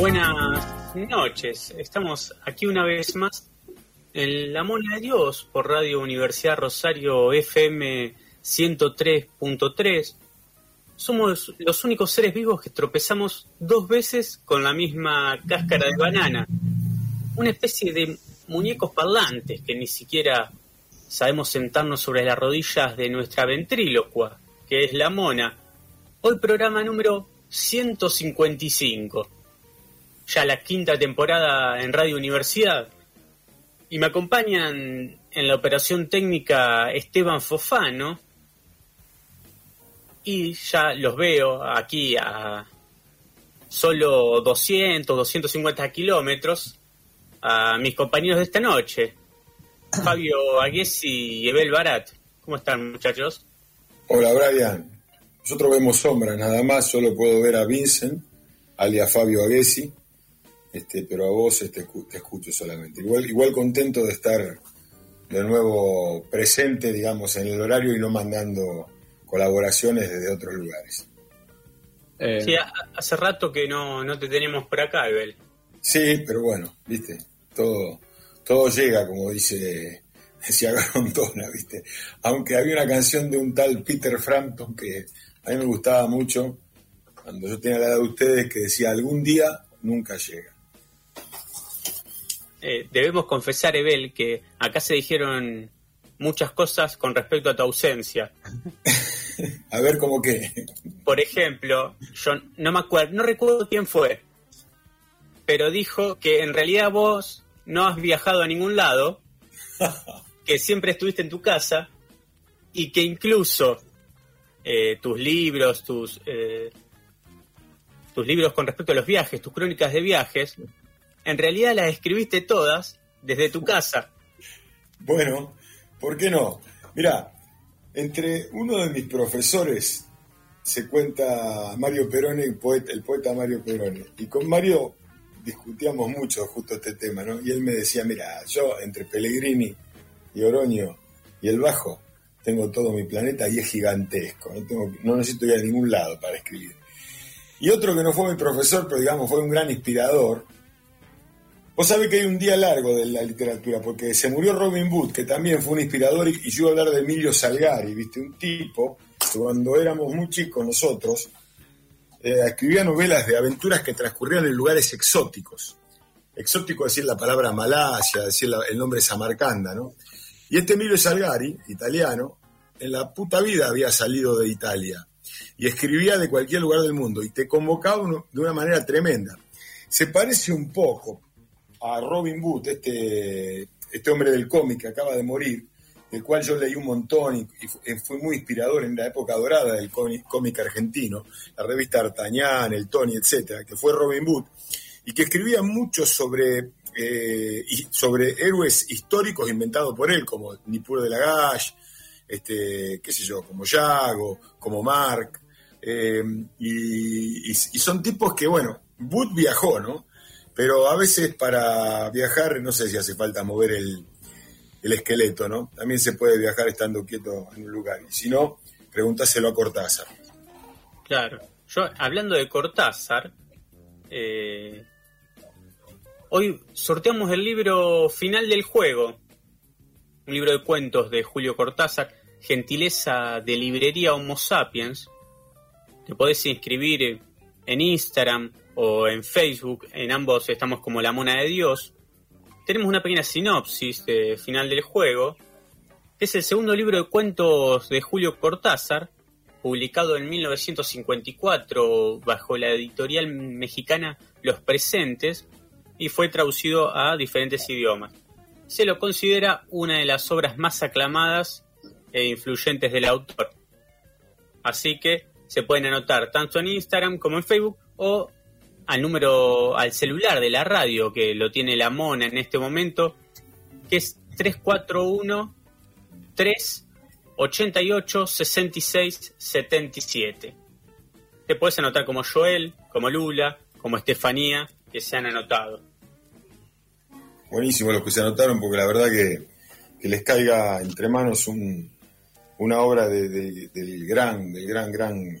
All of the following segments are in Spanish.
Buenas noches, estamos aquí una vez más en La Mona de Dios por Radio Universidad Rosario FM 103.3. Somos los únicos seres vivos que tropezamos dos veces con la misma cáscara de banana. Una especie de muñecos parlantes que ni siquiera sabemos sentarnos sobre las rodillas de nuestra ventrílocua, que es la mona. Hoy programa número 155 ya la quinta temporada en Radio Universidad. Y me acompañan en la operación técnica Esteban Fofano. Y ya los veo aquí a solo 200, 250 kilómetros a mis compañeros de esta noche, Fabio Aguesi y Ebel Barat. ¿Cómo están, muchachos? Hola, Brian. Nosotros vemos sombra, nada más. Solo puedo ver a Vincent, alias Fabio Aguesi, este, pero a vos este, te escucho solamente. Igual, igual contento de estar de nuevo presente, digamos, en el horario y no mandando colaboraciones desde otros lugares. Eh, sí, hace rato que no, no te tenemos por acá, Ebel. Sí, pero bueno, viste, todo, todo llega, como dice, decía Garontona, viste. Aunque había una canción de un tal Peter Frampton que a mí me gustaba mucho, cuando yo tenía la edad de ustedes, que decía, algún día nunca llega. Eh, debemos confesar, Ebel, que acá se dijeron muchas cosas con respecto a tu ausencia. a ver, ¿cómo qué? Por ejemplo, yo no me acuerdo, no recuerdo quién fue, pero dijo que en realidad vos no has viajado a ningún lado, que siempre estuviste en tu casa y que incluso eh, tus libros, tus, eh, tus libros con respecto a los viajes, tus crónicas de viajes, en realidad las escribiste todas desde tu casa. Bueno, ¿por qué no? Mira, entre uno de mis profesores se cuenta Mario Peroni, el poeta, el poeta Mario Peroni, y con Mario discutíamos mucho justo este tema, ¿no? Y él me decía, mira, yo entre Pellegrini y Oroño y el Bajo tengo todo mi planeta y es gigantesco, no, tengo, no necesito ir a ningún lado para escribir. Y otro que no fue mi profesor, pero digamos fue un gran inspirador, Vos sabés que hay un día largo de la literatura, porque se murió Robin Hood, que también fue un inspirador, y, yo iba a hablar de Emilio Salgari, ¿viste? Un tipo que cuando éramos muy chicos nosotros, eh, escribía novelas de aventuras que transcurrían en lugares exóticos. Exótico decir la palabra Malasia, decir el nombre Samarcanda, ¿no? Y este Emilio Salgari, italiano, en la puta vida había salido de Italia y escribía de cualquier lugar del mundo y te convocaba de una manera tremenda. Se parece un poco, a Robin Hood, este, este hombre del cómic que acaba de morir, del cual yo leí un montón y, fue muy inspirador en la época dorada del cómic, argentino, la revista Artañán, el Tony, etcétera, que fue Robin Hood, y que escribía mucho sobre, eh, sobre héroes históricos inventados por él, como Nipur de Lagash, este, qué sé yo, como Yago, como Mark, eh, y, y, son tipos que, bueno, Wood viajó, ¿no? Pero a veces para viajar no sé si hace falta mover el, esqueleto, ¿no? También se puede viajar estando quieto en un lugar. Y si no, pregúntaselo a Cortázar. Claro. Yo, hablando de Cortázar, Eh, hoy sorteamos el libro Final del Juego, un libro de cuentos de Julio Cortázar, gentileza de librería Homo Sapiens. Te podés inscribir en Instagram o en Facebook, en ambos estamos como La Mona de Dios. Tenemos una pequeña sinopsis de Final del Juego, que es el segundo libro de cuentos de Julio Cortázar, publicado en 1954 bajo la editorial mexicana Los Presentes y fue traducido a diferentes idiomas. Se lo considera una de las obras más aclamadas e influyentes del autor. Así que se pueden anotar tanto en Instagram como en Facebook o al número, al celular de la radio que lo tiene la mona en este momento, que es 341 3 88 66 77. Te puedes anotar como Joel, como Lula, como Estefanía, que se han anotado. Buenísimo los que se anotaron, porque la verdad que, que les caiga entre manos un, una obra del gran, del gran, gran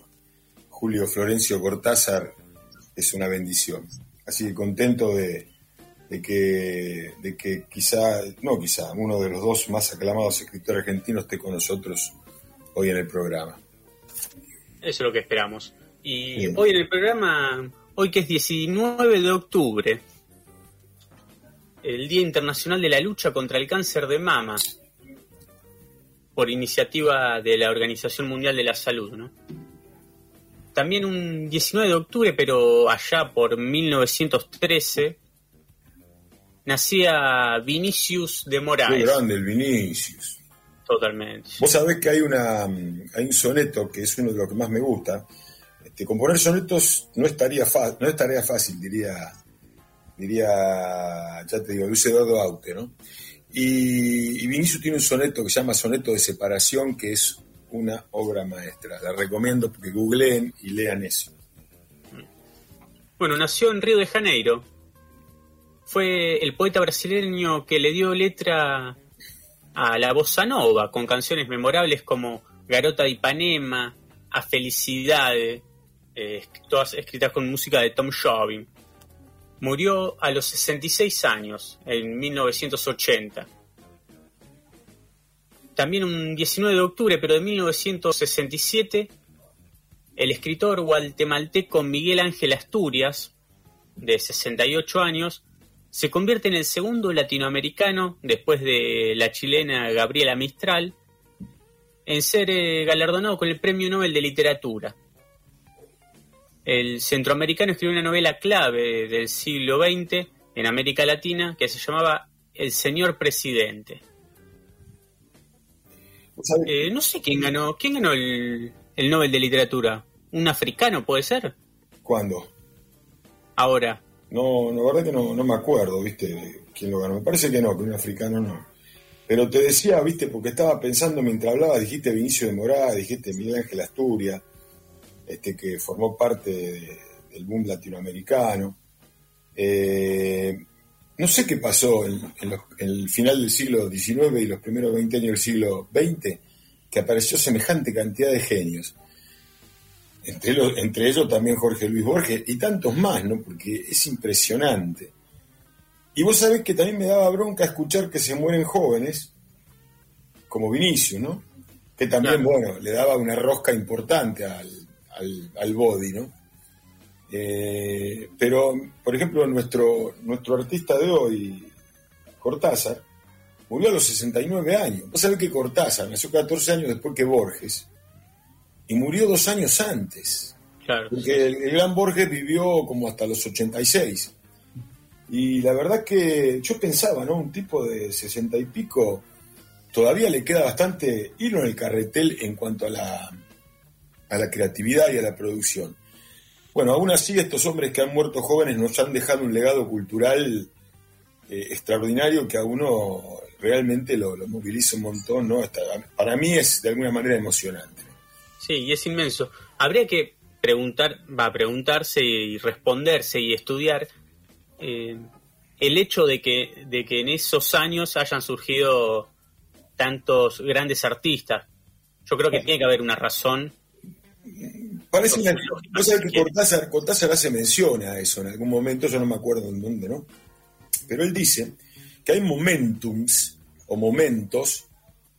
Julio Florencio Cortázar es una bendición. Así que contento de, de que, de que quizá, no quizá, uno de los dos más aclamados escritores argentinos esté con nosotros hoy en el programa. Eso es lo que esperamos. Y hoy en el programa, hoy que es 19 de octubre, el Día Internacional de la Lucha contra el Cáncer de Mama, por iniciativa de la Organización Mundial de la Salud, ¿no? También un 19 de octubre, pero allá por 1913, nacía Vinicius de Moraes. Qué grande el Vinicius. Totalmente. Vos sabés que hay, una, hay un soneto que es uno de los que más me gusta. Este, componer sonetos no, estaría no es tarea fácil, diría, diría, ya te digo, Luis Eduardo Aute, ¿no? Y, y Vinicius tiene un soneto que se llama Soneto de Separación, que es una obra maestra. La recomiendo porque googleen y lean eso. Bueno, nació en Río de Janeiro, fue el poeta brasileño que le dio letra a la bossa nova, con canciones memorables como Garota de Ipanema, A Felicidade, eh, todas escritas con música de Tom Jobim. Murió a los 66 años, en 1980. También un 19 de octubre, pero de 1967, el escritor guatemalteco Miguel Ángel Asturias, de 68 años, se convierte en el segundo latinoamericano, después de la chilena Gabriela Mistral, en ser eh, galardonado con el Premio Nobel de Literatura. El centroamericano escribió una novela clave del siglo XX en América Latina que se llamaba El Señor Presidente. Eh, no sé quién ganó, quién ganó el, el Nobel de Literatura. ¿Un africano puede ser? ¿Cuándo? Ahora. No, la verdad que no, no me acuerdo, ¿viste? ¿Quién lo ganó? Me parece que no, que un africano no. Pero te decía, ¿viste? Porque estaba pensando mientras hablaba, dijiste Vinicio de Morada, dijiste Miguel Ángel Asturias, este, que formó parte del boom latinoamericano. Eh, no sé qué pasó en, el final del siglo XIX y los primeros 20 años del siglo XX, que apareció semejante cantidad de genios entre, ellos también Jorge Luis Borges y tantos más, ¿no? Porque es impresionante. Y vos sabés que también me daba bronca escuchar que se mueren jóvenes, como Vinicio, ¿no? Que también, bueno, le daba una rosca importante al, al, body, ¿no? Eh, pero, por ejemplo, nuestro, nuestro artista de hoy, Cortázar, murió a los 69 años. Vos sabés que Cortázar nació 14 años después que Borges y murió dos años antes. porque el, gran Borges vivió como hasta los 86. Y la verdad que yo pensaba, ¿no? Un tipo de 60 y pico todavía le queda bastante hilo en el carretel en cuanto a la, a la creatividad y a la producción. Bueno, aún así estos hombres que han muerto jóvenes nos han dejado un legado cultural eh, extraordinario que a uno realmente lo, moviliza un montón, ¿no? para mí es de alguna manera emocionante. Sí, y es inmenso. Habría que preguntar, va a preguntarse y responderse y estudiar eh, el hecho de que, de que en esos años hayan surgido tantos grandes artistas. Yo creo que tiene que haber una razón. Parece una, vos sabés que Cortázar, Cortázar hace mención a eso en algún momento, yo no me acuerdo en dónde, ¿no? Pero él dice que hay momentums o momentos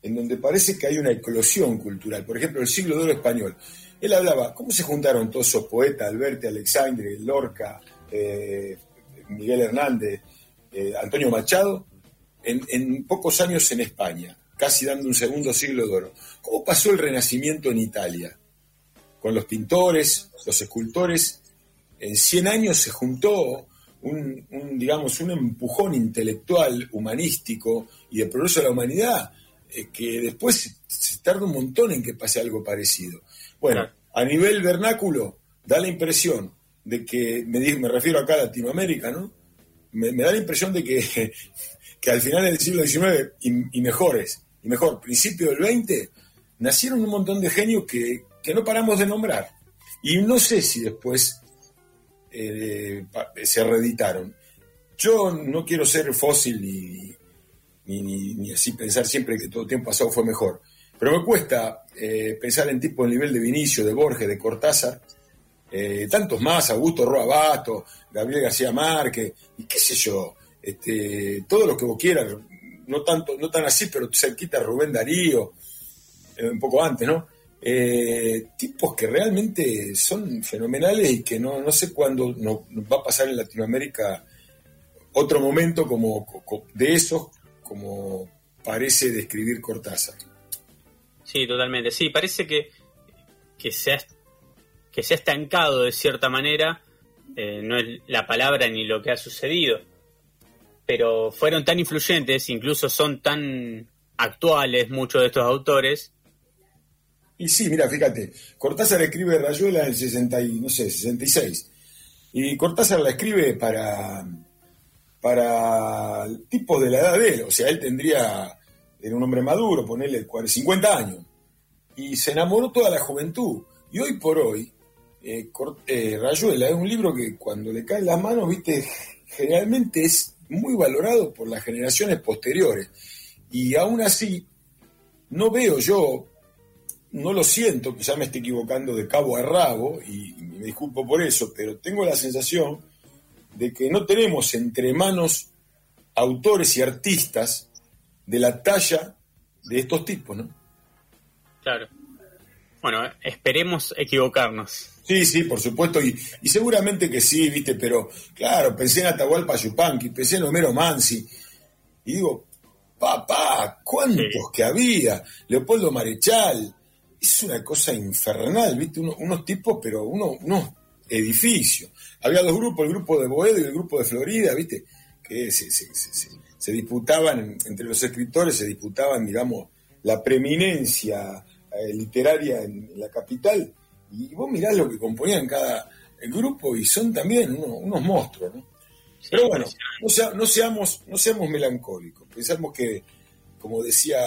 en donde parece que hay una eclosión cultural. Por ejemplo, el siglo de oro español. Él hablaba, ¿cómo se juntaron todos esos poetas, Alberti, Alexandre, Lorca, eh, Miguel Hernández, eh, Antonio Machado, en, pocos años en España, casi dando un segundo siglo de oro? ¿Cómo pasó el Renacimiento en Italia? Con los pintores, los escultores, en 100 años se juntó un, digamos, un empujón intelectual, humanístico y de progreso de la humanidad, eh, que después se tarda un montón en que pase algo parecido. Bueno, a nivel vernáculo, da la impresión de que, me, me refiero acá a Latinoamérica, ¿no? Me, da la impresión de que, que al final del siglo XIX y, mejores, y mejor, principio del XX, nacieron un montón de genios que, que no paramos de nombrar. Y no sé si después eh, se reeditaron. Yo no quiero ser fósil ni, ni, así pensar siempre que todo tiempo pasado fue mejor. Pero me cuesta eh, pensar en tipo el nivel de Vinicio, de Borges, de Cortázar, eh, tantos más, Augusto Roabato, Gabriel García Márquez, y qué sé yo, este, todo lo que vos quieras, no tanto, no tan así, pero cerquita Rubén Darío, un poco antes, ¿no? Eh, tipos que realmente son fenomenales y que no, no sé cuándo nos, va a pasar en Latinoamérica otro momento como de esos, como parece describir Cortázar. Sí, totalmente. Sí, parece que, que, se, ha, que se ha estancado de cierta manera, eh, no es la palabra ni lo que ha sucedido, pero fueron tan influyentes, incluso son tan actuales muchos de estos autores, y sí, mira, fíjate, Cortázar escribe Rayuela en el 60 y, no sé, 66. Y Cortázar la escribe para, para tipo de la edad de él. O sea, él tendría, era un hombre maduro, ponerle 50 años. Y se enamoró toda la juventud. Y hoy por hoy, eh, eh, Rayuela es un libro que cuando le caen las manos, viste, generalmente es muy valorado por las generaciones posteriores. Y aún así, no veo yo no lo siento, quizá me esté equivocando de cabo a rabo, y, me disculpo por eso, pero tengo la sensación de que no tenemos entre manos autores y artistas de la talla de estos tipos, ¿no? Claro. Bueno, esperemos equivocarnos. Sí, sí, por supuesto, y, seguramente que sí, viste, pero claro, pensé en Atahualpa Yupanqui, pensé en Homero Mansi, y digo, papá, ¿cuántos que había? Leopoldo Marechal, es una cosa infernal, ¿viste? unos tipos, pero uno, unos edificios. Había dos grupos, el grupo de Boedo y el grupo de Florida, ¿viste? Que se, disputaban, entre los escritores se disputaban, digamos, la preeminencia eh, literaria en, la capital. Y vos mirás lo que componían cada grupo y son también unos, monstruos, ¿no? Pero bueno, no, no, seamos, no seamos melancólicos. Pensamos que, como decía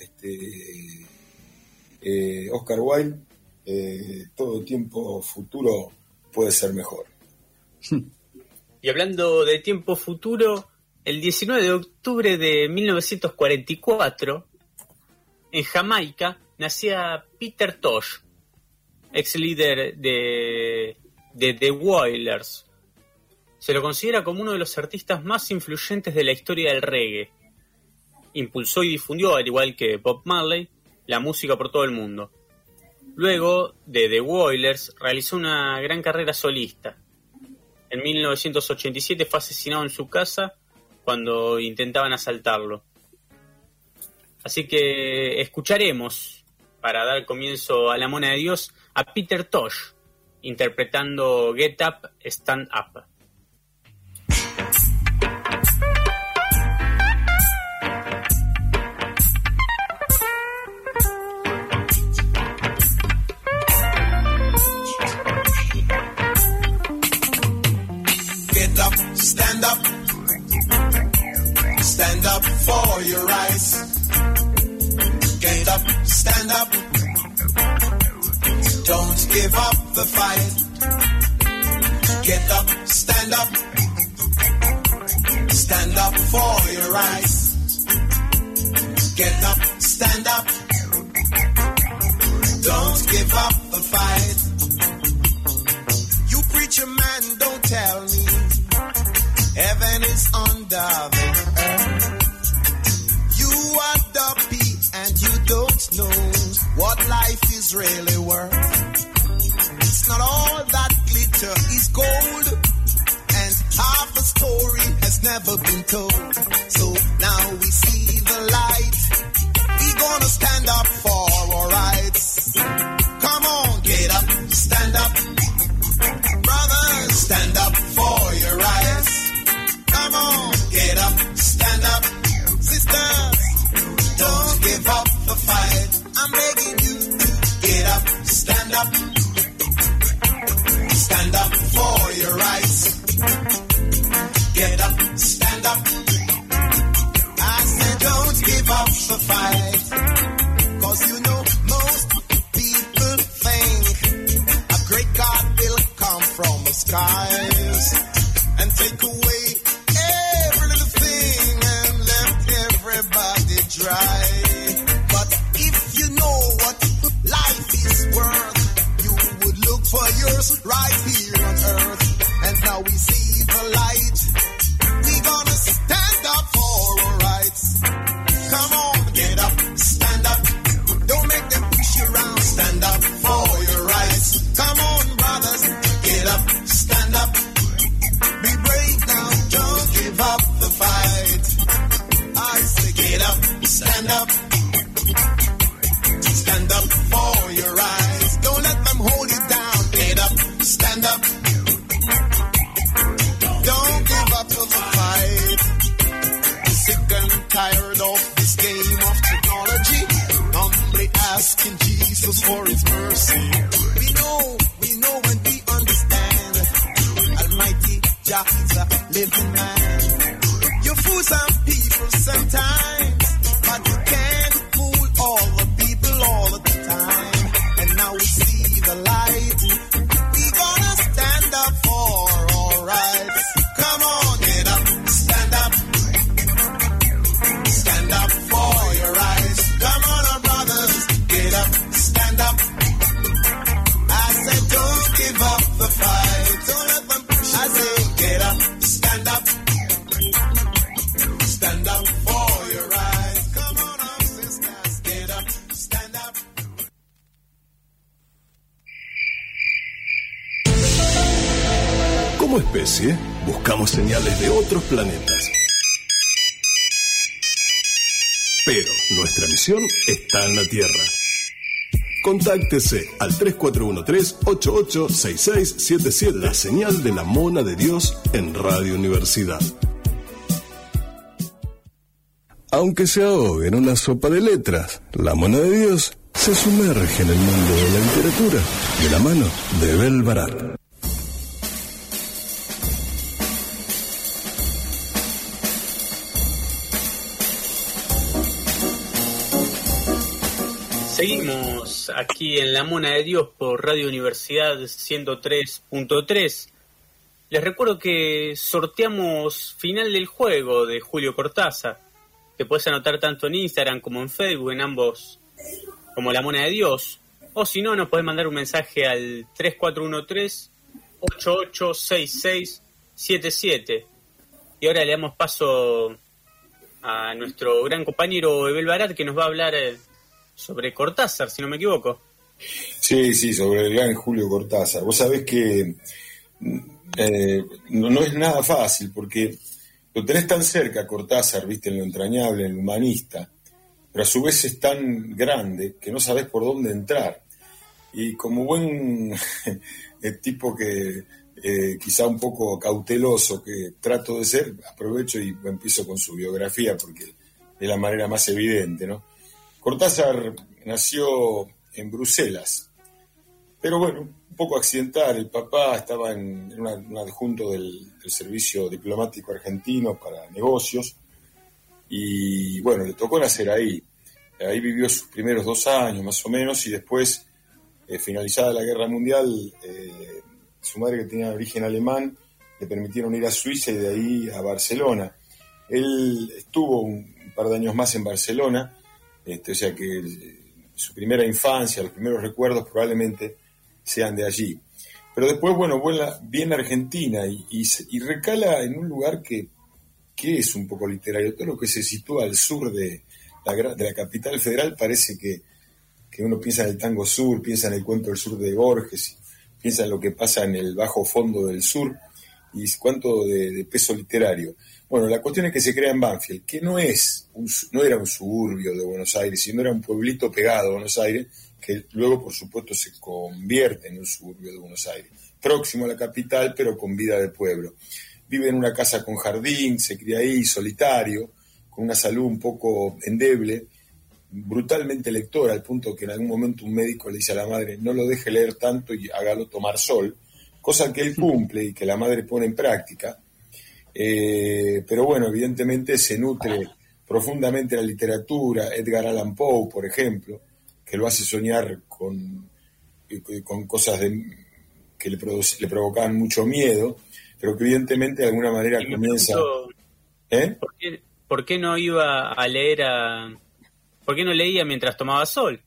este, eh, Oscar Wilde, eh, todo tiempo futuro puede ser mejor. Y hablando de tiempo futuro, el 19 de octubre de 1944, en Jamaica, nacía Peter Tosh, ex líder de, de The Wailers. Se lo considera como uno de los artistas más influyentes de la historia del reggae. Impulsó y difundió, al igual que Bob Marley, la música por todo el mundo. Luego de The Wailers realizó una gran carrera solista. En 1987 fue asesinado en su casa cuando intentaban asaltarlo. Así que escucharemos, para dar comienzo a la mona de Dios, a Peter Tosh interpretando Get Up, Stand Up. For your rights. Get up, stand up. Don't give up the fight. Get up, stand up. Stand up for your rights. Get up, stand up. Don't give up the fight. You preach preacher man, don't tell me heaven is under the earth. Are dopey and you don't know what life is really worth. It's not all that glitter is gold, and half the story has never been told. So now we see the light. We gonna stand up for our rights. Come on, get up, stand up. Brothers, stand up for up. Stand up for your rights. Get up, stand up. I said don't give up the fight. Cause you know most people think a great God will come from the skies señales de otros planetas. Pero nuestra misión está en la Tierra. Contáctese al 3413-886677, la señal de la mona de Dios en Radio Universidad. Aunque se ahogue en una sopa de letras, la mona de Dios se sumerge en el mundo de la literatura de la mano de Bel Barat. Seguimos aquí en La Mona de Dios por Radio Universidad 103.3. Les recuerdo que sorteamos final del juego de Julio Cortázar, que puedes anotar tanto en Instagram como en Facebook, en ambos, como La Mona de Dios. O si no, nos puedes mandar un mensaje al 3413-886677. Y ahora le damos paso a nuestro gran compañero Ebel Barat, que nos va a hablar eh, sobre Cortázar, si no me equivoco. Sí, sí, sobre el gran Julio Cortázar. Vos sabés que eh, no, no es nada fácil porque lo tenés tan cerca, Cortázar, viste, en lo entrañable, en lo humanista, pero a su vez es tan grande que no sabés por dónde entrar. Y como buen eh, tipo que eh, quizá un poco cauteloso que trato de ser, aprovecho y empiezo con su biografía porque es la manera más evidente, ¿no? Cortázar nació en Bruselas, pero bueno, un poco accidental. El papá estaba en, un adjunto del, del servicio diplomático argentino para negocios y bueno, le tocó nacer ahí. Ahí vivió sus primeros dos años más o menos y después, eh, finalizada la guerra mundial, eh, su madre que tenía origen alemán le permitieron ir a Suiza y de ahí a Barcelona. Él estuvo un par de años más en Barcelona, este, o sea que su primera infancia, los primeros recuerdos probablemente sean de allí. Pero después, bueno, viene a Argentina y, y, recala en un lugar que, es un poco literario. Todo lo que se sitúa al sur de la, capital federal parece que, uno piensa en el tango sur, piensa en el cuento del sur de Borges, piensa en lo que pasa en el bajo fondo del sur y cuánto de, peso literario. Bueno, la cuestión es que se crea en Banfield, que no es no era un suburbio de Buenos Aires, sino era un pueblito pegado a Buenos Aires, que luego, por supuesto, se convierte en un suburbio de Buenos Aires, próximo a la capital, pero con vida de pueblo. Vive en una casa con jardín, se cría ahí, solitario, con una salud un poco endeble, brutalmente lectora, al punto que en algún momento un médico le dice a la madre, no lo deje leer tanto y hágalo tomar sol, cosa que él cumple y que la madre pone en práctica. Eh, pero bueno, evidentemente se nutre profundamente la literatura, Edgar Allan Poe, por ejemplo, que lo hace soñar con, con cosas que le, le provocaban mucho miedo, pero que evidentemente de alguna manera comienza... ¿Eh? ¿por, qué, no iba a leer a... ¿Por qué no leía mientras tomaba sol?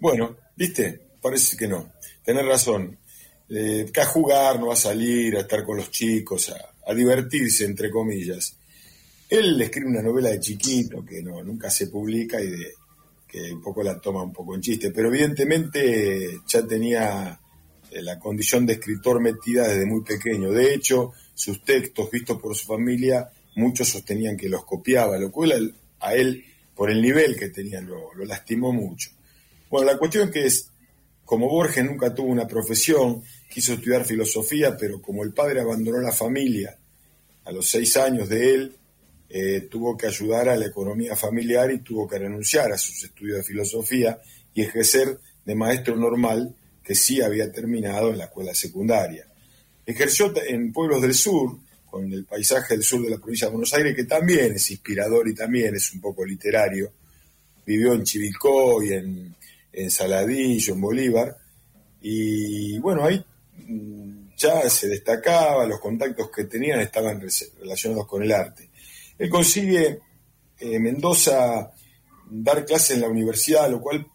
Bueno, viste, parece que no. Tenés razón. Eh, que a jugar, no va a salir, a estar con los chicos, a, a divertirse, entre comillas. Él escribe una novela de chiquito que no, nunca se publica y que un poco la toma un poco en chiste, pero evidentemente ya tenía eh, la condición de escritor metida desde muy pequeño. De hecho, sus textos vistos por su familia, muchos sostenían que los copiaba, lo cual a él, por el nivel que tenía, lo, lastimó mucho. Bueno, la cuestión es que es, como Borges nunca tuvo una profesión, quiso estudiar filosofía, pero como el padre abandonó la familia a los seis años de él, eh, tuvo que ayudar a la economía familiar y tuvo que renunciar a sus estudios de filosofía y ejercer de maestro normal que sí había terminado en la escuela secundaria. Ejerció en pueblos del sur, con el paisaje del sur de la provincia de Buenos Aires, que también es inspirador y también es un poco literario. Vivió en Chivilcoy, en, en Saladillo, en Bolívar, y bueno, ahí mm, ya se destacaba, los contactos que tenían estaban relacionados con el arte. Él consigue eh, Mendoza dar clases en la universidad, lo cual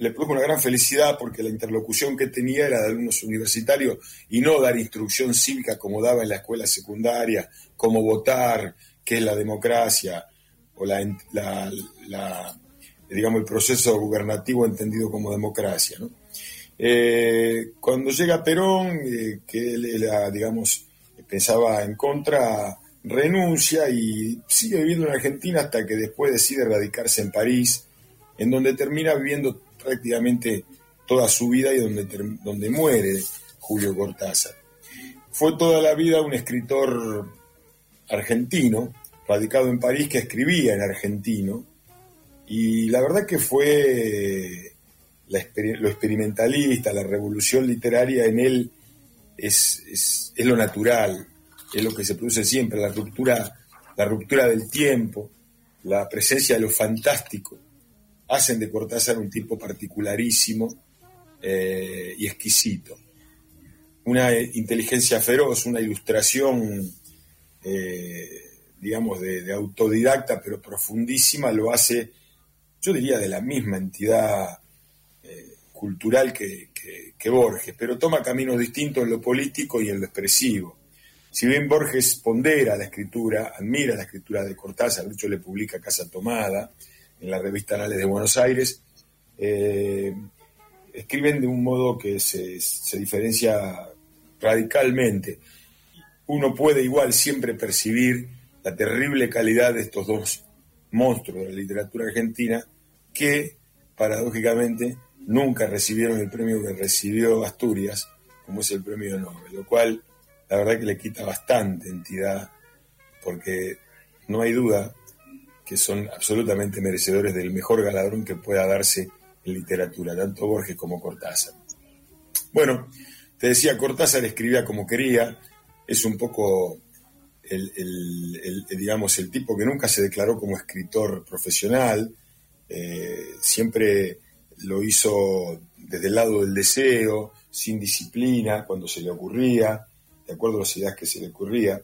le produjo una gran felicidad porque la interlocución que tenía era de alumnos universitarios y no dar instrucción cívica como daba en la escuela secundaria, cómo votar, qué es la democracia o la, digamos el proceso gubernativo entendido como democracia. Eh, cuando llega Perón, eh, que él digamos, pensaba en contra, renuncia y sigue viviendo en Argentina hasta que después decide radicarse en París, en donde termina viviendo prácticamente toda su vida y donde, donde muere Julio Cortázar. Fue toda la vida un escritor argentino, radicado en París, que escribía en argentino, y la verdad que fue lo experimentalista, la revolución literaria en él es, es, es lo natural, es lo que se produce siempre, la ruptura, la ruptura del tiempo, la presencia de lo fantástico, hacen de Cortázar un tipo particularísimo eh, y exquisito. Una inteligencia feroz, una ilustración, eh, digamos, de, autodidacta, pero profundísima, lo hace, yo diría, de la misma entidad eh, cultural que, que Borges, pero toma caminos distintos en lo político y en lo expresivo. Si bien Borges pondera la escritura, admira la escritura de Cortázar, hecho le publica Casa Tomada en la revista Anales de Buenos Aires, eh, escriben de un modo que se, diferencia radicalmente. Uno puede igual siempre percibir la terrible calidad de estos dos monstruos de la literatura argentina que, paradójicamente, nunca recibieron el premio que recibió Asturias, como es el premio Nobel, lo cual la verdad que le quita bastante entidad, porque no hay duda que son absolutamente merecedores del mejor galardón que pueda darse en literatura, tanto Borges como Cortázar. Bueno, te decía, Cortázar escribía como quería, es un poco el, digamos, el tipo que nunca se declaró como escritor profesional, eh, siempre lo hizo desde el lado del deseo, sin disciplina, cuando se le ocurría, de acuerdo a las ideas que se le ocurría,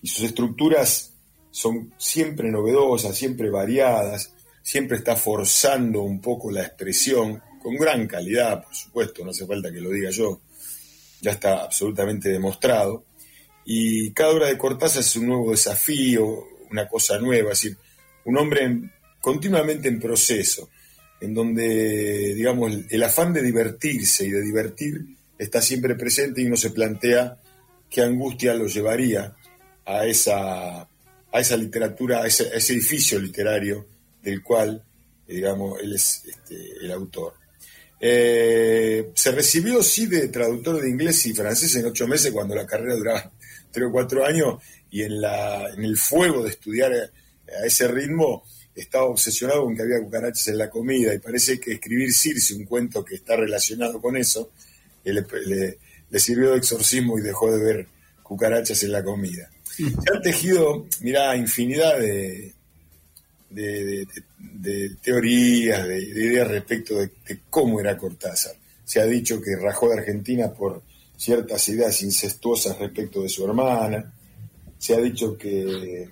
y sus estructuras son siempre novedosas, siempre variadas, siempre está forzando un poco la expresión, con gran calidad, por supuesto, no hace falta que lo diga yo, ya está absolutamente demostrado. Y cada obra de Cortázar es un nuevo desafío, una cosa nueva, es decir, un hombre en- continuamente en proceso, en donde, digamos, el, afán de divertirse y de divertir está siempre presente y uno se plantea qué angustia lo llevaría a esa, a esa literatura, a ese, a ese edificio literario del cual, eh, digamos, él es este, el autor. Eh, se recibió, sí, de traductor de inglés y francés en ocho meses cuando la carrera duraba tres o cuatro años y en, la, en el fuego de estudiar a, a ese ritmo estaba obsesionado con que había cucarachas en la comida y parece que escribir Circe, un cuento que está relacionado con eso, le, le- le sirvió de exorcismo y dejó de ver cucarachas en la comida. Se han tejido, mirá, infinidad de, de, de- de teorías, de, de ideas respecto de, de cómo era Cortázar. Se ha dicho que rajó de Argentina por ciertas ideas incestuosas respecto de su hermana. Se ha dicho que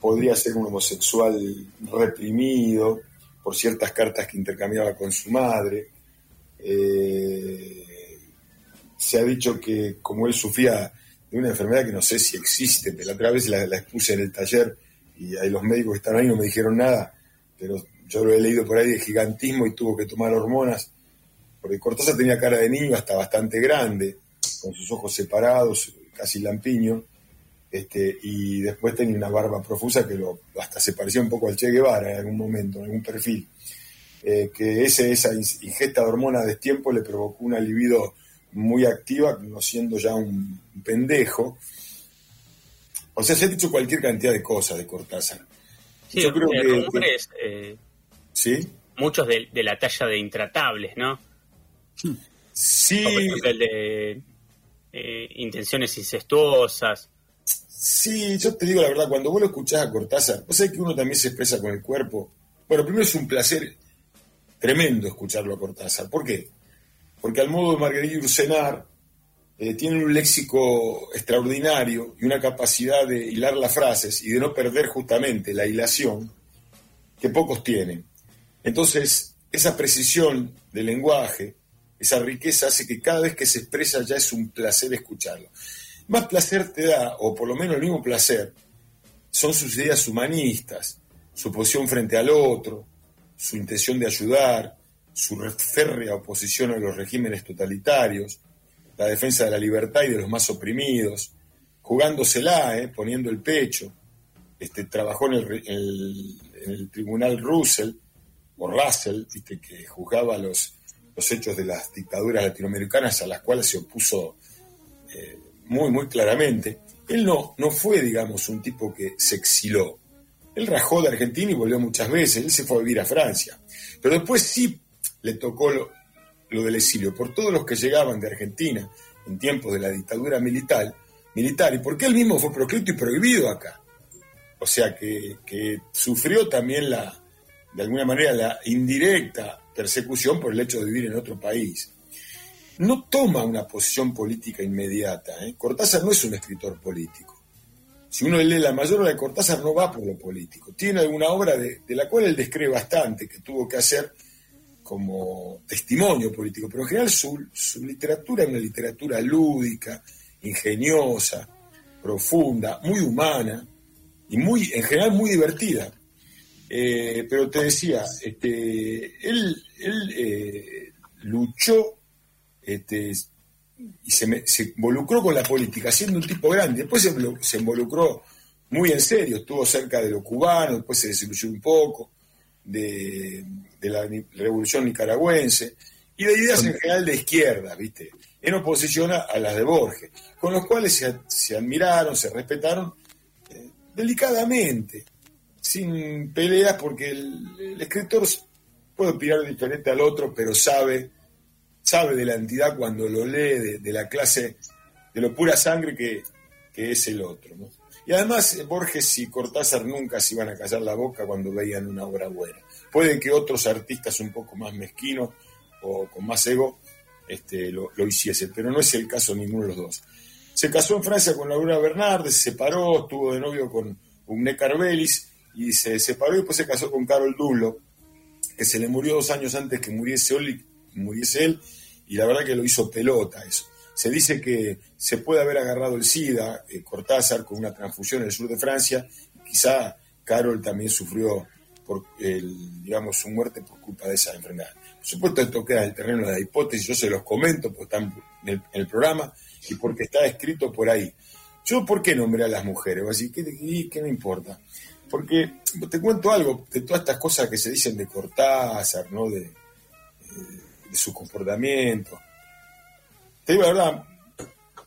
podría ser un homosexual reprimido por ciertas cartas que intercambiaba con su madre. Eh, se ha dicho que como él sufría de una enfermedad que no sé si existe, pero la otra vez la, la expuse en el taller y ahí los médicos que estaban ahí no me dijeron nada, pero yo lo he leído por ahí de gigantismo y tuvo que tomar hormonas, porque Cortázar tenía cara de niño hasta bastante grande, con sus ojos separados, casi lampiño, este, y después tenía una barba profusa que lo, hasta se parecía un poco al Che Guevara en algún momento, en algún perfil. Eh, que ese, esa in- ingesta de hormonas de tiempo le provocó una libido muy activa, no siendo ya un pendejo. O sea, se ha dicho cualquier cantidad de cosas de Cortázar. Sí, Yo creo que- rumores, eh, ¿Sí? muchos de, de la talla de intratables, ¿no? Sí, O, por ejemplo, el de eh, intenciones incestuosas. sí, yo te digo la verdad, cuando vos lo escuchás a Cortázar, vos sabés que uno también se expresa con el cuerpo. Bueno, primero es un placer tremendo escucharlo a Cortázar. ¿Por qué? Porque al modo de Marguerite Ursenar, eh, tiene un léxico extraordinario y una capacidad de hilar las frases y de no perder justamente la hilación que pocos tienen. Entonces, esa precisión del lenguaje, esa riqueza hace que cada vez que se expresa ya es un placer escucharlo. Más placer te da, o por lo menos el mismo placer, son sus ideas humanistas, su posición frente al otro, su intención de ayudar, su férrea oposición a los regímenes totalitarios, la defensa de la libertad y de los más oprimidos, jugándosela, ¿eh? poniendo el pecho. Este, trabajó en el, tribunal Russell, o Russell, ¿viste? que juzgaba los, los hechos de las dictaduras latinoamericanas a las cuales se opuso eh, muy, muy claramente. Él no, no fue, digamos, un tipo que se exiló. Él rajó de Argentina y volvió muchas veces. Él se fue a vivir a Francia. Pero después sí le tocó lo, del exilio, por todos los que llegaban de Argentina en tiempos de la dictadura militar, militar y porque él mismo fue proscrito y prohibido acá. O sea que, que sufrió también la, de alguna manera, la indirecta persecución por el hecho de vivir en otro país. No toma una posición política inmediata. ¿eh? Cortázar no es un escritor político. Si uno lee la mayor obra de Cortázar, no va por lo político. Tiene alguna obra de, la cual él describe bastante, que tuvo que hacer como testimonio político, pero en general su, su literatura es una literatura lúdica, ingeniosa, profunda, muy humana y muy, en general muy divertida. Eh, pero te decía, este, él, él eh, luchó este, y se, me- se involucró con la política, siendo un tipo grande. Después se, se involucró muy en serio, estuvo cerca de lo cubano, después se desiluyó un poco de, de la revolución nicaragüense y de ideas en general de izquierda, ¿viste? En oposición a, a las de Borges, con los cuales se, se admiraron, se respetaron eh, delicadamente, sin peleas, porque el, el escritor puede opinar diferente al otro, pero sabe, sabe de la entidad cuando lo lee, de, de la clase, de lo pura sangre que, que es el otro. ¿no? Y además, eh, Borges y Cortázar nunca se iban a callar la boca cuando veían una obra buena. Puede que otros artistas un poco más mezquinos o con más ego este, lo, lo hiciesen, pero no es el caso ninguno de los dos. Se casó en Francia con Laura Bernard, se separó, estuvo de novio con Ugné Carbelis y se separó y después se casó con Carol Dullo, que se le murió dos años antes que muriese él, muriese él y la verdad que lo hizo pelota eso. Se dice que se puede haber agarrado el SIDA, eh, Cortázar, con una transfusión en el sur de Francia, quizá Carol también sufrió por el, digamos, su muerte por culpa de esa enfermedad. Por supuesto, esto queda en el terreno de la hipótesis, yo se los comento porque están en el, programa y porque está escrito por ahí. Yo, ¿por qué nombré a las mujeres? Así, ¿qué, qué, qué me importa? Porque te cuento algo de todas estas cosas que se dicen de Cortázar, ¿no? De, de su comportamiento. Te digo la verdad,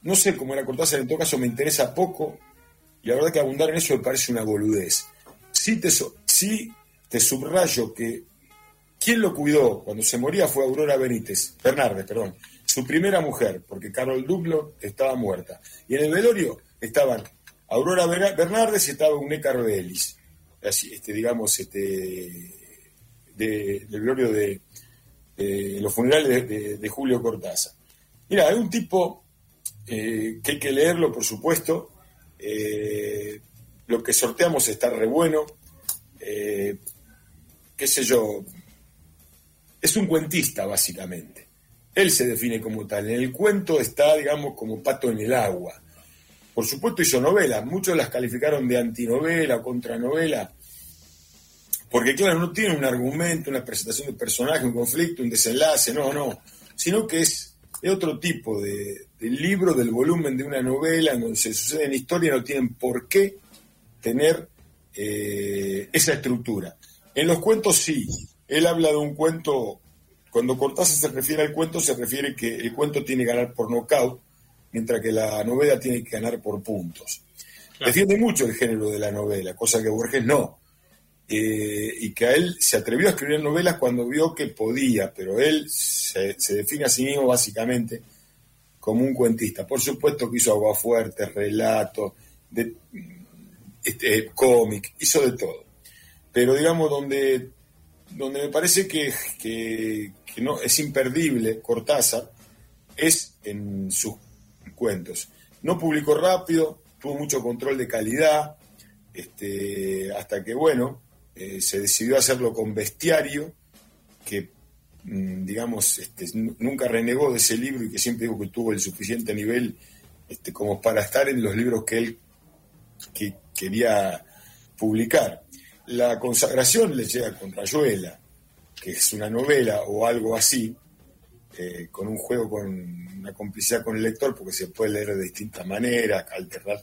no sé cómo era Cortázar, en todo caso me interesa poco, y la verdad que abundar en eso me parece una boludez. Sí te, te subrayo que quien lo cuidó cuando se moría fue Aurora Benítez, Bernardes, perdón, su primera mujer, porque Carol Dublo estaba muerta. Y en el velorio estaban Aurora Bernardes estaba un de. Así, este, digamos, este, del velorio de, los funerales de, Julio Cortázar. Mira, hay un tipo eh, que hay que leerlo, por supuesto. Eh, lo que sorteamos está re bueno. Eh, qué sé yo. Es un cuentista, básicamente. Él se define como tal. En el cuento está, digamos, como pato en el agua. Por supuesto hizo novelas. Muchos las calificaron de antinovela, contranovela porque claro, no tiene un argumento, una presentación de personaje, un conflicto, un desenlace, no, no, sino que es de otro tipo de, libro, del volumen de una novela, en donde se sucede en historia, no tienen por qué tener eh, esa estructura. En los cuentos sí, él habla de un cuento, cuando Cortázar se refiere al cuento, se refiere que el cuento tiene que ganar por nocaut, mientras que la novela tiene que ganar por puntos. Defiende mucho el género de la novela, cosa que Borges no. Eh, y que a él se atrevió a escribir novelas cuando vio que podía, pero él se, define a sí mismo básicamente como un cuentista. Por supuesto que hizo fuerte relatos, de, este, cómic, hizo de todo. Pero digamos, donde, donde me parece que, que, no, es imperdible Cortázar es en sus cuentos. No publicó rápido, tuvo mucho control de calidad, este, hasta que, bueno, eh, se decidió hacerlo con bestiario, que mm, digamos, este, nunca renegó de ese libro y que siempre digo que tuvo el suficiente nivel este, como para estar en los libros que él que quería publicar. La consagración le llega con Rayuela, que es una novela o algo así, eh, con un juego con una complicidad con el lector, porque se puede leer de distintas maneras, alternar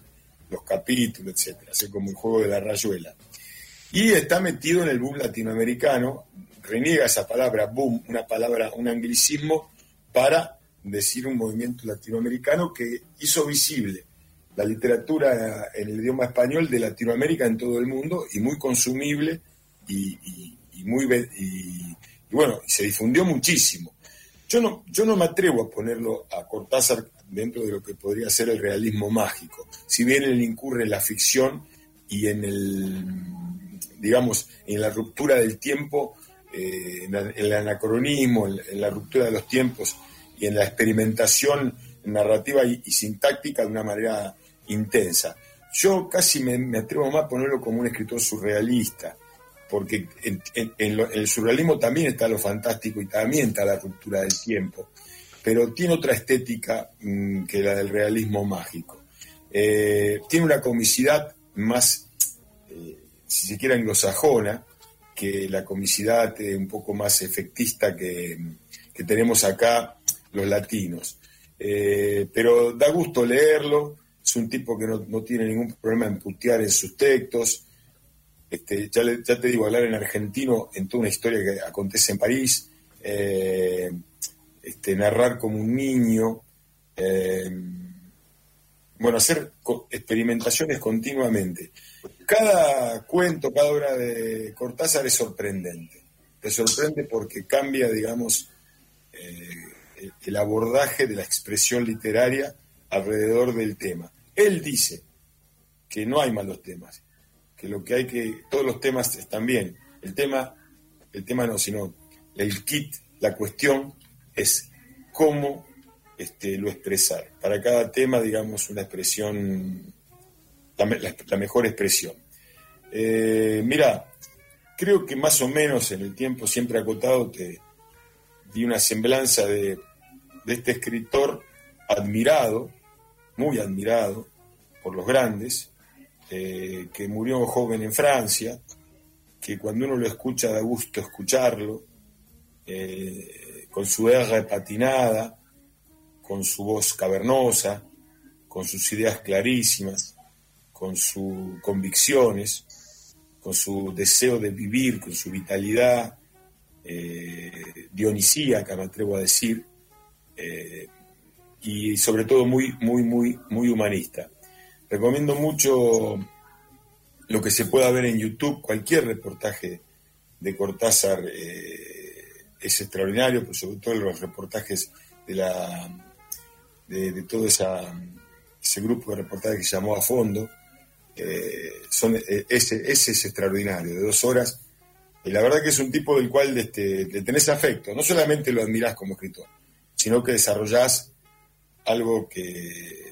los capítulos, etcétera, así como un juego de la Rayuela y está metido en el boom latinoamericano, reniega esa palabra boom, una palabra, un anglicismo, para decir un movimiento latinoamericano que hizo visible la literatura en el idioma español de Latinoamérica en todo el mundo y muy consumible y, muy y, bueno, se difundió muchísimo. Yo no, yo no me atrevo a ponerlo a Cortázar dentro de lo que podría ser el realismo mágico, si bien él incurre en la ficción y en el digamos, en la ruptura del tiempo, eh, en, el anacronismo, en, la ruptura de los tiempos y en la experimentación narrativa y, sintáctica de una manera intensa. Yo casi me, atrevo más a ponerlo como un escritor surrealista, porque en, el surrealismo también está lo fantástico y también está la ruptura del tiempo, pero tiene otra estética mm, que la del realismo mágico. Eh, tiene una comicidad más si se quiere, anglosajona, que la comicidad un poco más efectista que, tenemos acá los latinos. Eh, pero da gusto leerlo, es un tipo que no, tiene ningún problema en putear en sus textos. Este, ya, ya, te digo, hablar en argentino en toda una historia que acontece en París, eh, este, narrar como un niño, eh, bueno, hacer experimentaciones continuamente cada cuento, cada obra de Cortázar es sorprendente. Te sorprende porque cambia, digamos, eh, el abordaje de la expresión literaria alrededor del tema. Él dice que no hay malos temas, que lo que hay que, todos los temas están bien. El tema, el tema no, sino el kit, la cuestión es cómo este, lo expresar. Para cada tema, digamos, una expresión la, mejor expresión. Eh, mira, creo que más o menos en el tiempo siempre acotado te di una semblanza de, de este escritor admirado, muy admirado por los grandes, eh, que murió joven en Francia, que cuando uno lo escucha da gusto escucharlo, eh, con su R patinada, con su voz cavernosa, con sus ideas clarísimas, con sus convicciones, con su deseo de vivir, con su vitalidad eh, dionisíaca, me atrevo a decir, y sobre todo muy, muy, muy, muy humanista. Recomiendo mucho lo que se pueda ver en YouTube, cualquier reportaje de Cortázar eh, es extraordinario, pero sobre todo los reportajes de la de, todo ese grupo de reportajes que se llamó a fondo, eh, son, eh, ese, ese es extraordinario, de dos horas. Y la verdad que es un tipo del cual este, le tenés afecto, no solamente lo admirás como escritor, sino que desarrollás algo que,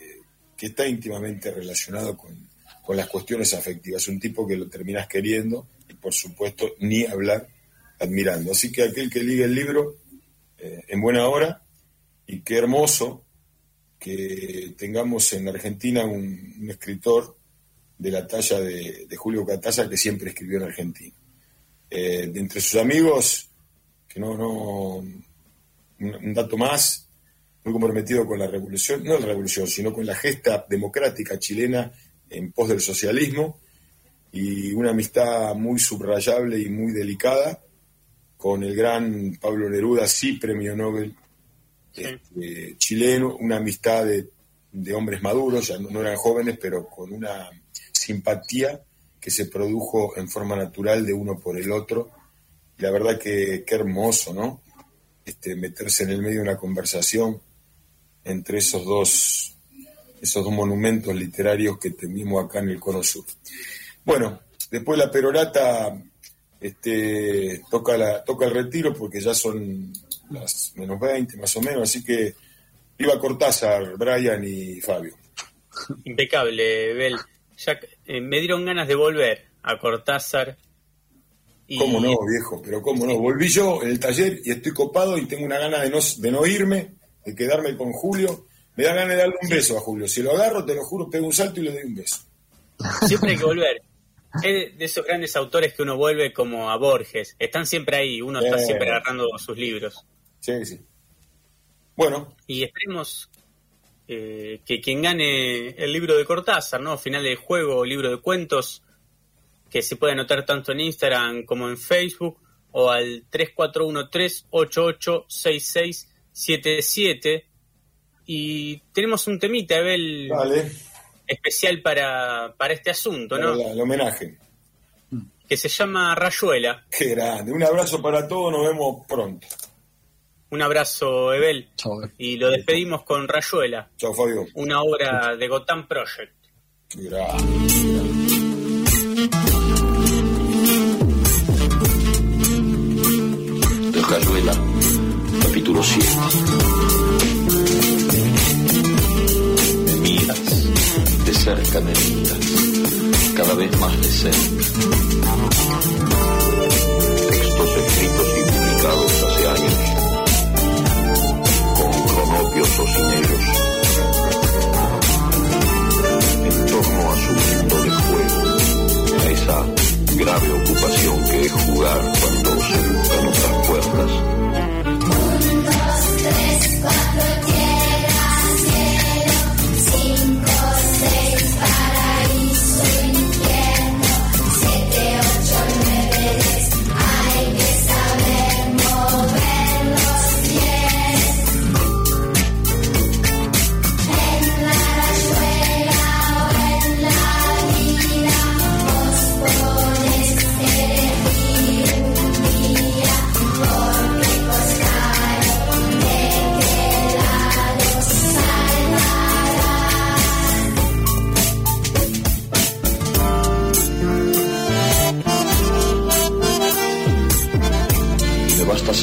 que está íntimamente relacionado con, con las cuestiones afectivas. Un tipo que lo terminás queriendo y, por supuesto, ni hablar admirando. Así que aquel que liga el libro, eh, en buena hora, y qué hermoso que tengamos en Argentina un, escritor de la talla de, Julio Catalla que siempre escribió en Argentina. Eh, de entre sus amigos, que no, no, un dato más, muy comprometido con la revolución, no la revolución, sino con la gesta democrática chilena en pos del socialismo y una amistad muy subrayable y muy delicada con el gran Pablo Neruda, sí premio Nobel este, chileno, una amistad de, hombres maduros, ya no, eran jóvenes, pero con una simpatía que se produjo en forma natural de uno por el otro. Y la verdad que qué hermoso, ¿no? Este, meterse en el medio de una conversación entre esos dos esos dos monumentos literarios que tenemos acá en el Cono Sur. Bueno, después la perorata este, toca, la, toca el retiro porque ya son las menos 20 más o menos, así que iba Cortázar, Brian y Fabio. Impecable, Bel. Ya eh, me dieron ganas de volver a Cortázar. Y... ¿Cómo no, viejo? Pero cómo no. Volví yo en el taller y estoy copado y tengo una gana de no, de no irme, de quedarme con Julio me da ganas de darle un beso a Julio. Si lo agarro, te lo juro, pego un salto y le doy un beso. Siempre hay que volver. Es de esos grandes autores que uno vuelve como a Borges. Están siempre ahí, uno está siempre agarrando sus libros. Sí, sí. Bueno. Y esperemos eh, que quien gane el libro de Cortázar, ¿no? Final del juego, libro de cuentos, que se puede anotar tanto en Instagram como en Facebook, o al 3413-886677 y tenemos un temita, Abel, especial para, para este asunto, ¿no? el homenaje. Que se llama Rayuela. Qué grande. Un abrazo para todos, nos vemos pronto. Un abrazo, Ebel. Y lo despedimos con Rayuela. Chao, Fabio. Una obra de Gotham Project. Gracias. Rayuela, capítulo 7. cerca de cada vez más de cerca. Textos escritos y publicados hace años, con cronopios cocineros, en torno a su mundo de juego, a esa grave ocupación que es jugar cuando se buscan otras puertas. Un, dos,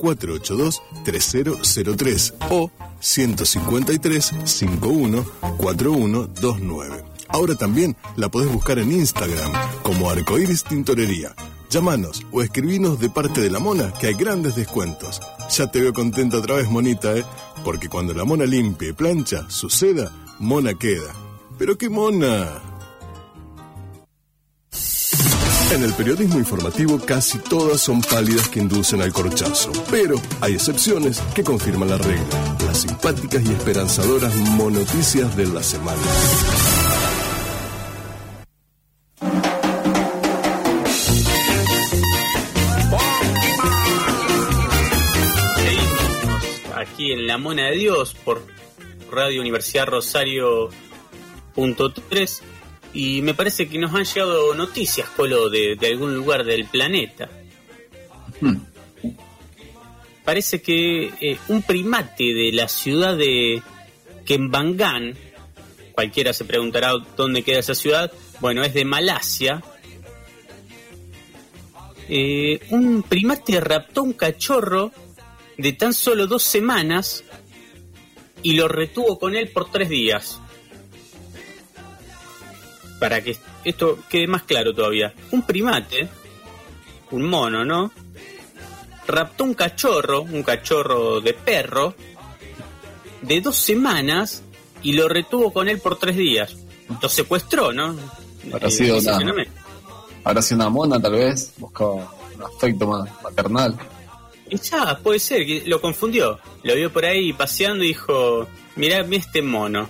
482-3003 o 153-51-4129. Ahora también la podés buscar en Instagram como Arcoiris Tintorería. Llámanos o escribinos de parte de la mona que hay grandes descuentos. Ya te veo contenta otra vez, monita, ¿eh? Porque cuando la mona limpia y plancha, suceda, mona queda. ¿Pero qué mona? En el periodismo informativo casi todas son pálidas que inducen al corchazo, pero hay excepciones que confirman la regla, las simpáticas y esperanzadoras monoticias de la semana. Aquí en La Mona de Dios por Radio Universidad Rosario punto tres y me parece que nos han llegado noticias, Colo, de, de algún lugar del planeta. Parece que eh, un primate de la ciudad de Kembangan, cualquiera se preguntará dónde queda esa ciudad, bueno, es de Malasia, eh, un primate raptó un cachorro de tan solo dos semanas y lo retuvo con él por tres días. Para que esto quede más claro todavía. Un primate, un mono, ¿no? Raptó un cachorro, un cachorro de perro, de dos semanas y lo retuvo con él por tres días. Lo secuestró, ¿no? Habrá Eh, sido una- Habrá sido una mona, tal vez. Buscaba un afecto ma- maternal. Quizá, puede ser, que lo confundió. Lo vio por ahí paseando y dijo, mirá este mono.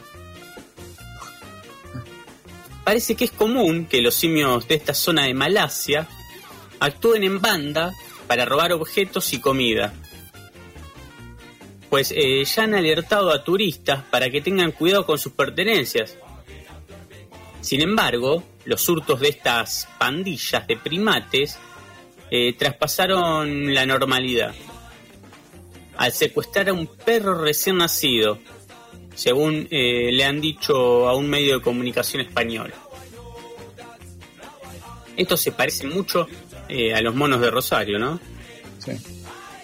Parece que es común que los simios de esta zona de Malasia actúen en banda para robar objetos y comida. Pues eh, ya han alertado a turistas para que tengan cuidado con sus pertenencias. Sin embargo, los hurtos de estas pandillas de primates eh, traspasaron la normalidad al secuestrar a un perro recién nacido, según eh, le han dicho a un medio de comunicación español. Esto se parece mucho eh, a los monos de Rosario, ¿no? Sí.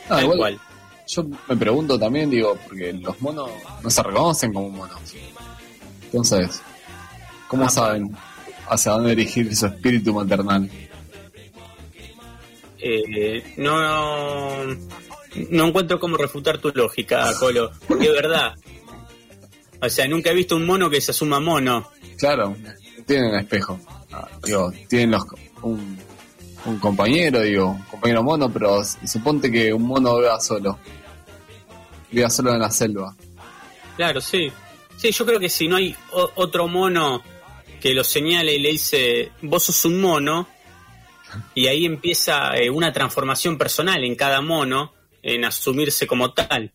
Ah, Tal igual, cual. Yo me pregunto también, digo, porque los monos no se reconocen como monos. Entonces, ¿cómo Ah, saben hacia dónde dirigir su espíritu maternal? Eh, no, no encuentro cómo refutar tu lógica, Colo, porque es verdad. O sea, nunca he visto un mono que se asuma mono. Claro, tienen espejo. Ah, digo, tienen los, un, un compañero, digo, un compañero mono, pero suponte que un mono viva solo. Viva solo en la selva. Claro, sí. Sí, yo creo que si no hay o- otro mono que lo señale y le dice, vos sos un mono, y ahí empieza eh, una transformación personal en cada mono, en asumirse como tal.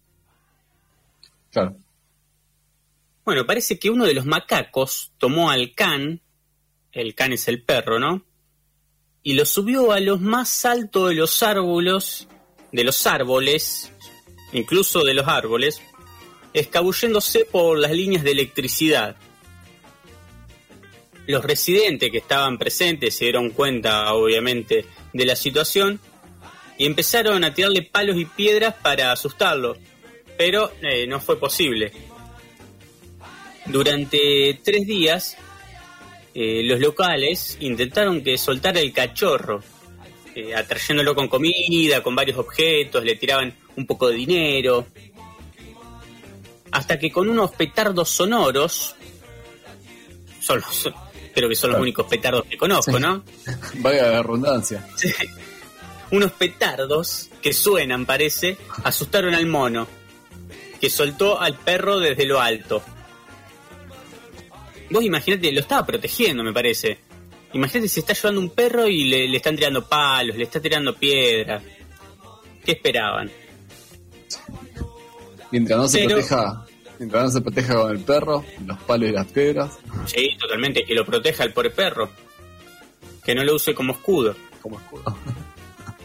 Claro. Bueno, parece que uno de los macacos tomó al can, el can es el perro, ¿no? Y lo subió a los más altos de los árboles, de los árboles, incluso de los árboles, escabulléndose por las líneas de electricidad. Los residentes que estaban presentes se dieron cuenta, obviamente, de la situación y empezaron a tirarle palos y piedras para asustarlo, pero eh, no fue posible. Durante tres días, eh, los locales intentaron que soltara el cachorro, eh, atrayéndolo con comida, con varios objetos, le tiraban un poco de dinero, hasta que con unos petardos sonoros, son los- creo que son los Claro. únicos petardos que conozco, Sí. ¿no? Vaya la redundancia. unos petardos que suenan, parece, asustaron al mono, que soltó al perro desde lo alto. Vos imaginate, lo estaba protegiendo, me parece. Imagínate si está llevando un perro y le, le están tirando palos, le está tirando piedras. ¿Qué esperaban? Mientras no se Pero- proteja, mientras no se proteja con el perro, los palos y las piedras, Sí, totalmente, que lo proteja el pobre perro. Que no lo use como escudo. como escudo.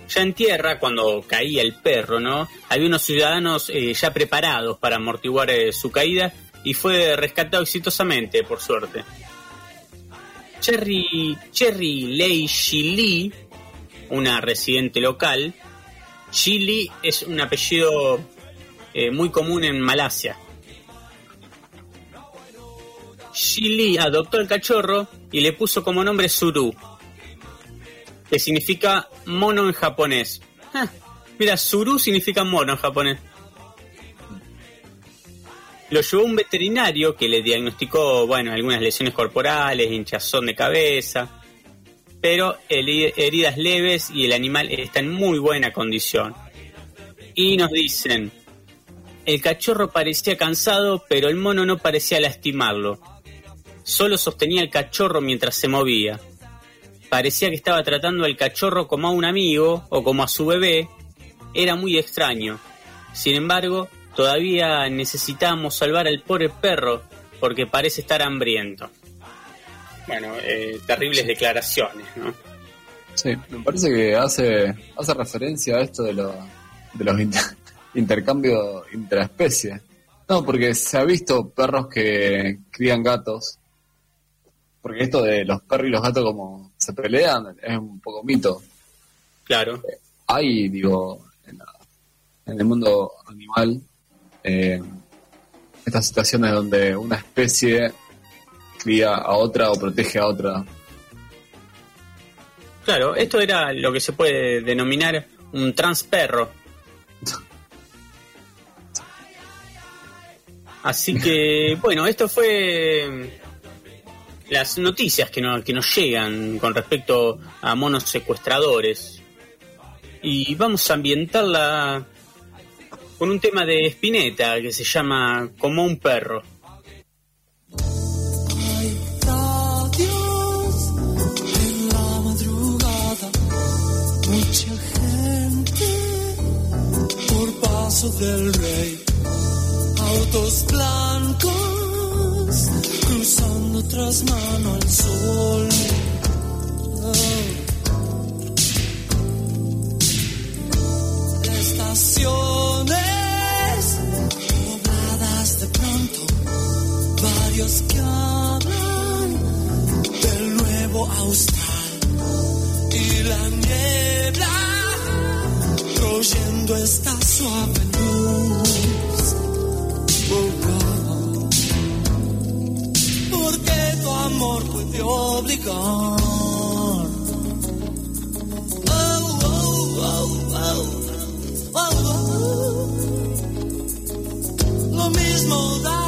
Ya en tierra, cuando caía el perro, ¿no? Había unos ciudadanos eh, ya preparados para amortiguar eh, su caída y fue rescatado exitosamente, por suerte. Cherry, Cherry Lei Shili, una residente local, Shili es un apellido eh, muy común en Malasia. Shili adoptó el cachorro y le puso como nombre Suru, que significa mono en japonés. Ah, mira, Suru significa mono en japonés. Lo llevó un veterinario que le diagnosticó, bueno, algunas lesiones corporales, hinchazón de cabeza, pero heri- heridas leves y el animal está en muy buena condición. Y nos dicen, el cachorro parecía cansado, pero el mono no parecía lastimarlo. Solo sostenía el cachorro mientras se movía parecía que estaba tratando al cachorro como a un amigo o como a su bebé, era muy extraño. Sin embargo, todavía necesitábamos salvar al pobre perro porque parece estar hambriento. Bueno, eh, terribles declaraciones, ¿no? Sí, me parece que hace, hace referencia a esto de, lo- de los inter- intercambios intraespecies. No, porque se ha visto perros que crían gatos. Porque esto de los perros y los gatos como se pelean es un poco mito. Claro, Hay, digo, en, la- en el mundo animal, eh, estas situaciones donde una especie cría a otra o protege a otra. claro, esto era lo que se puede denominar un transperro. Así que, bueno, esto fue las noticias que, no- que nos llegan con respecto a monos secuestradores. Y vamos a ambientarla con un tema de Spinetta que se llama Como un perro. Del rey, autos blancos cruzando tras mano al sol. Estaciones varios que hablan del nuevo austral y la niebla trayendo esta suave luz. Oh, oh. Porque tu amor puede obligar. Oh, oh, oh, oh. Lo mismo da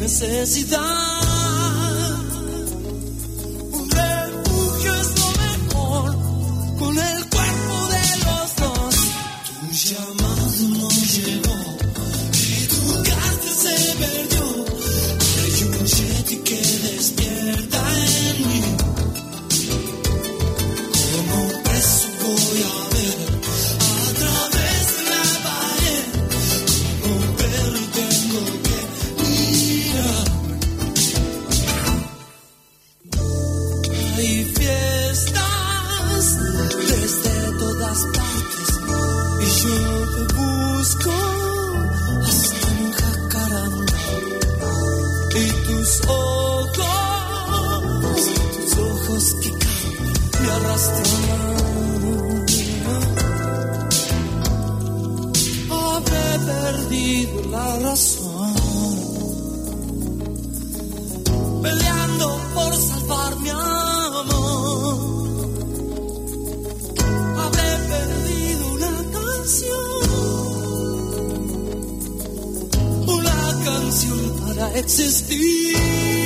necesidad. Y tus ojos, tus ojos que caen me arrastran. Habré perdido la razón canción para existir.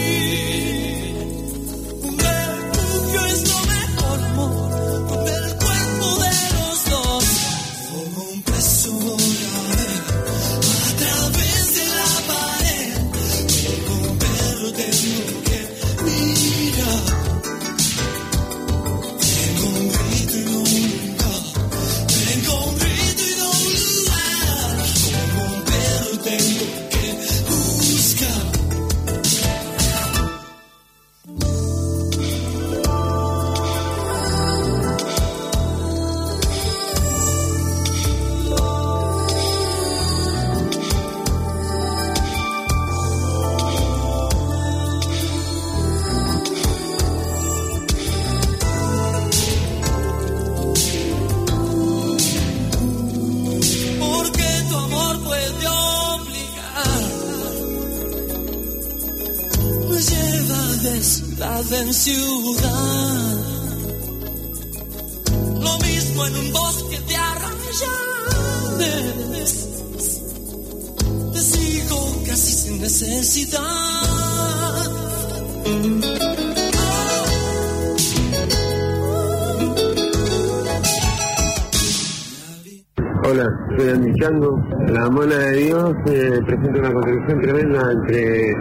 Hola, soy Andy Chango. La mona de Dios eh, presenta una contradicción tremenda entre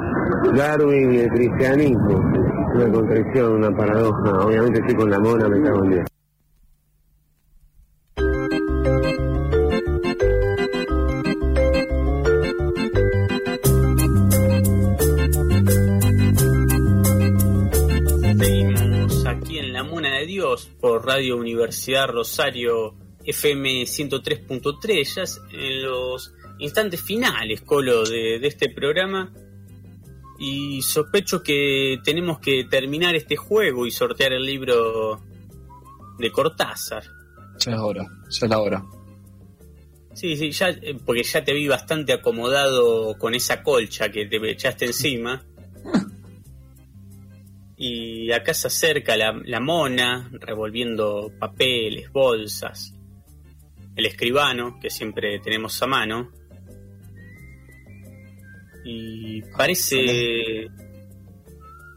Darwin y el cristianismo. Una contradicción, una paradoja. Obviamente estoy con la mona, me cago en Dios. Radio Universidad Rosario FM 103.3, ya es en los instantes finales, Colo, de, de este programa. Y sospecho que tenemos que terminar este juego y sortear el libro de Cortázar. Ya es hora, ya es la hora. Sí, sí, ya, eh, porque ya te vi bastante acomodado con esa colcha que te echaste encima. Y acá se acerca la, la mona, revolviendo papeles, bolsas. El escribano, que siempre tenemos a mano. Y parece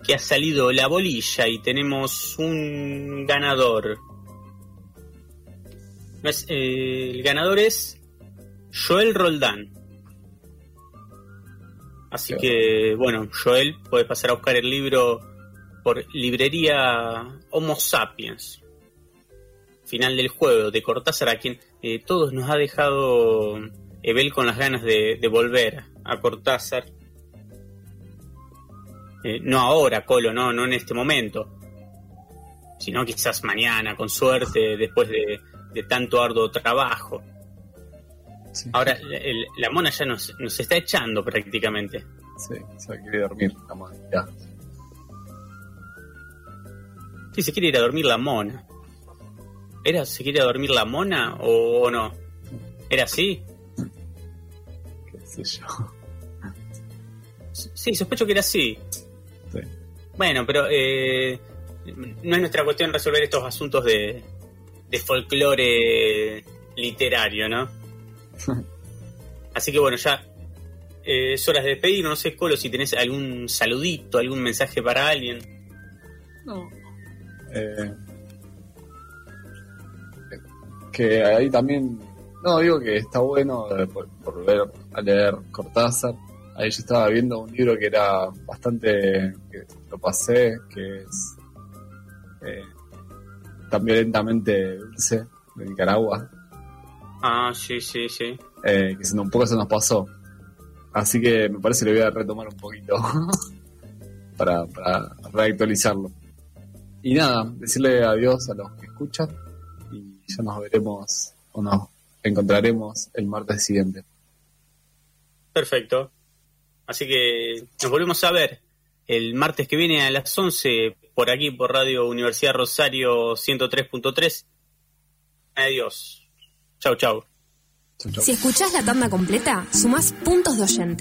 que ha salido la bolilla y tenemos un ganador. Eh, el ganador es Joel Roldán. Así que, bueno, Joel, puedes pasar a buscar el libro por librería Homo Sapiens. Final del juego de Cortázar, a quien eh, todos nos ha dejado Ebel con las ganas de, de volver a Cortázar. Eh, no ahora, Colo, no, no en este momento. Sino quizás mañana, con suerte, después de, de tanto arduo trabajo. Sí, Ahora, el- la mona ya nos, nos está echando prácticamente. sí, se quiere dormir, la mona. Ya. Sí, se quiere ir a dormir la mona. ¿Era, se quiere ir a dormir la mona o, o no? ¿Era así? qué sé yo. Sí, sospecho que era así. Sí. Bueno, pero eh, no es nuestra cuestión resolver estos asuntos de, de folclore literario, ¿no? Así que bueno, ya eh, es hora de despedir. No sé, Colo, si tenés algún saludito, algún mensaje para alguien. No. Eh, que ahí también. No, digo que está bueno eh, por, por volver a leer Cortázar. Ahí yo estaba viendo un libro que era bastante. que lo pasé, que es. eh, tan violentamente dulce, de Nicaragua. Ah, sí, sí, sí. eh, que un poco se nos pasó. Así que me parece que lo voy a retomar un poquito para, para reactualizarlo. Y nada, decirle adiós a los que escuchan y ya nos veremos o nos encontraremos el martes siguiente. Perfecto. Así que nos volvemos a ver el martes que viene a las 11 por aquí por Radio Universidad Rosario 103.3. Adiós. Chau, chau. Si escuchás la tanda completa, sumás puntos de oyente.